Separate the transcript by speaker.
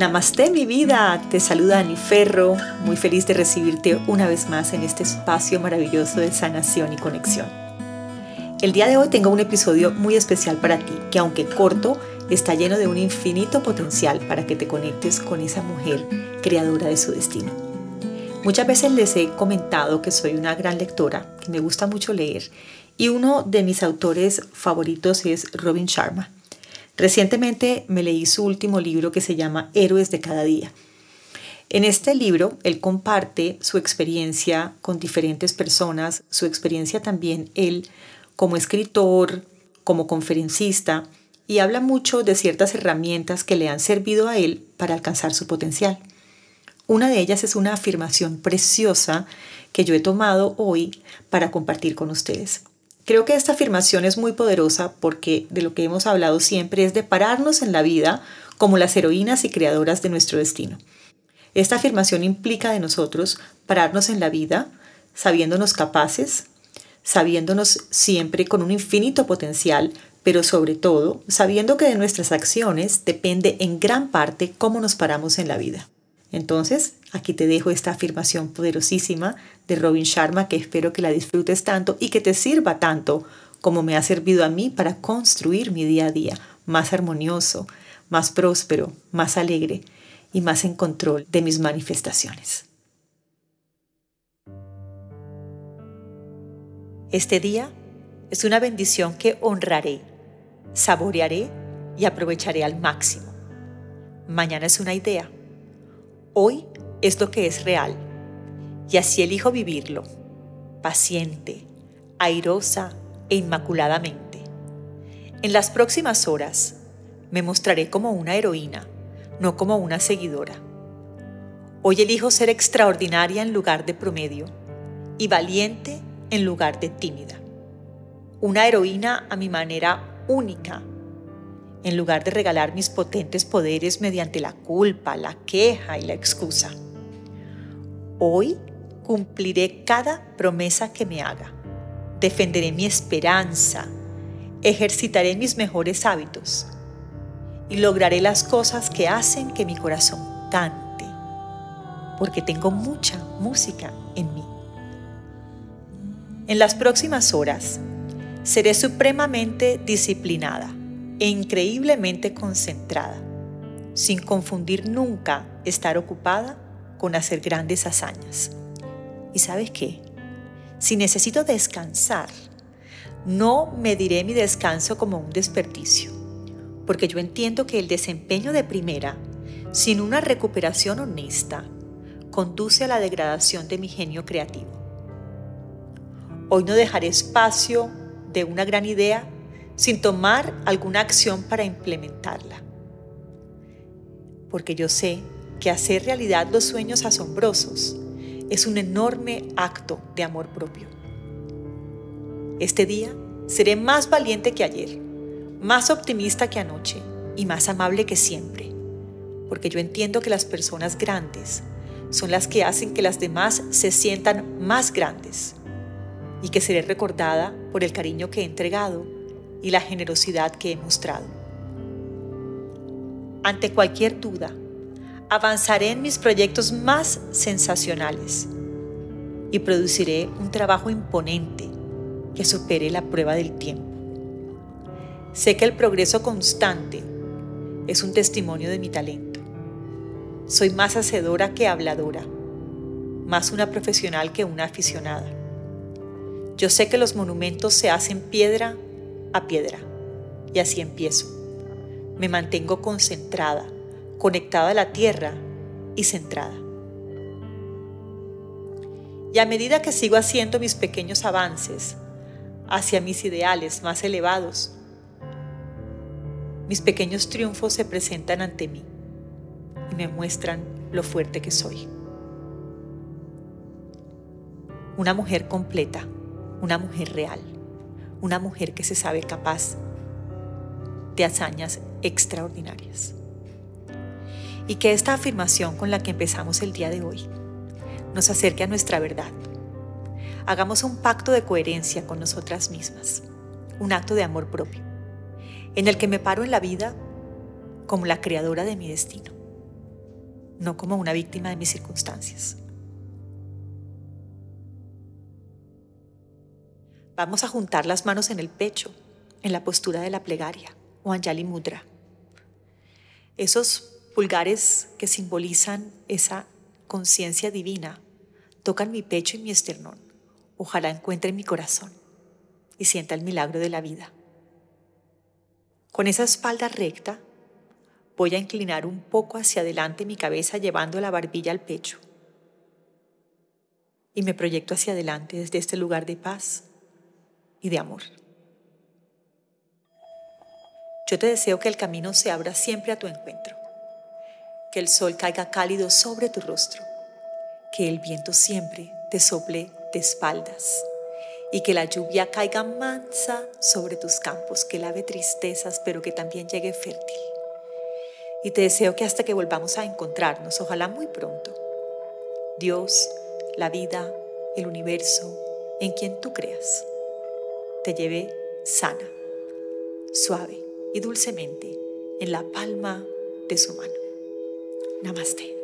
Speaker 1: Namaste mi vida, te saluda Ani Ferro, muy feliz de recibirte una vez más en este espacio maravilloso de sanación y conexión. El día de hoy tengo un episodio muy especial para ti, que aunque corto, está lleno de un infinito potencial para que te conectes con esa mujer creadora de su destino. Muchas veces les he comentado que soy una gran lectora, que me gusta mucho leer, y uno de mis autores favoritos es Robin Sharma. Recientemente me leí su último libro que se llama Héroes de cada día. En este libro, él comparte su experiencia con diferentes personas, su experiencia también él como escritor, como conferencista, y habla mucho de ciertas herramientas que le han servido a él para alcanzar su potencial. Una de ellas es una afirmación preciosa que yo he tomado hoy para compartir con ustedes. Creo que esta afirmación es muy poderosa porque de lo que hemos hablado siempre es de pararnos en la vida como las heroínas y creadoras de nuestro destino. Esta afirmación implica de nosotros pararnos en la vida sabiéndonos capaces, sabiéndonos siempre con un infinito potencial, pero sobre todo sabiendo que de nuestras acciones depende en gran parte cómo nos paramos en la vida. Entonces, aquí te dejo esta afirmación poderosísima de Robin Sharma que espero que la disfrutes tanto y que te sirva tanto como me ha servido a mí para construir mi día a día más armonioso, más próspero, más alegre y más en control de mis manifestaciones. Este día es una bendición que honraré, saborearé y aprovecharé al máximo. Mañana es una idea Hoy es lo que es real y así elijo vivirlo, paciente, airosa e inmaculadamente. En las próximas horas me mostraré como una heroína, no como una seguidora. Hoy elijo ser extraordinaria en lugar de promedio y valiente en lugar de tímida. Una heroína a mi manera única en lugar de regalar mis potentes poderes mediante la culpa, la queja y la excusa. Hoy cumpliré cada promesa que me haga. Defenderé mi esperanza, ejercitaré mis mejores hábitos y lograré las cosas que hacen que mi corazón cante, porque tengo mucha música en mí. En las próximas horas seré supremamente disciplinada e increíblemente concentrada, sin confundir nunca estar ocupada con hacer grandes hazañas. ¿Y sabes qué? Si necesito descansar, no mediré mi descanso como un desperdicio, porque yo entiendo que el desempeño de primera, sin una recuperación honesta, conduce a la degradación de mi genio creativo. Hoy no dejaré espacio de una gran idea sin tomar alguna acción para implementarla. Porque yo sé que hacer realidad los sueños asombrosos es un enorme acto de amor propio. Este día seré más valiente que ayer, más optimista que anoche y más amable que siempre, porque yo entiendo que las personas grandes son las que hacen que las demás se sientan más grandes y que seré recordada por el cariño que he entregado y la generosidad que he mostrado. Ante cualquier duda, avanzaré en mis proyectos más sensacionales y produciré un trabajo imponente que supere la prueba del tiempo. Sé que el progreso constante es un testimonio de mi talento. Soy más hacedora que habladora, más una profesional que una aficionada. Yo sé que los monumentos se hacen piedra a piedra. Y así empiezo. Me mantengo concentrada, conectada a la tierra y centrada. Y a medida que sigo haciendo mis pequeños avances hacia mis ideales más elevados, mis pequeños triunfos se presentan ante mí y me muestran lo fuerte que soy. Una mujer completa, una mujer real una mujer que se sabe capaz de hazañas extraordinarias. Y que esta afirmación con la que empezamos el día de hoy nos acerque a nuestra verdad. Hagamos un pacto de coherencia con nosotras mismas, un acto de amor propio, en el que me paro en la vida como la creadora de mi destino. no como una víctima de mis circunstancias. Vamos a juntar las manos en el pecho, en la postura de la plegaria o Anjali Mudra. Esos pulgares que simbolizan esa conciencia divina tocan mi pecho y mi esternón. Ojalá encuentre mi corazón y sienta el milagro de la vida. Con esa espalda recta, voy a inclinar un poco hacia adelante mi cabeza llevando la barbilla al pecho. Y me proyecto hacia adelante desde este lugar de paz y de amor. Yo te deseo que el camino se abra siempre a tu encuentro, que el sol caiga cálido sobre tu rostro, que el viento siempre te sople de espaldas y que la lluvia caiga mansa sobre tus campos, que lave tristezas, pero que también llegue fértil. Y te deseo que hasta que volvamos a encontrarnos, ojalá muy pronto, Dios, la vida, el universo, en quien tú creas, te lleve sana, suave y dulcemente en la palma de su mano. Namaste.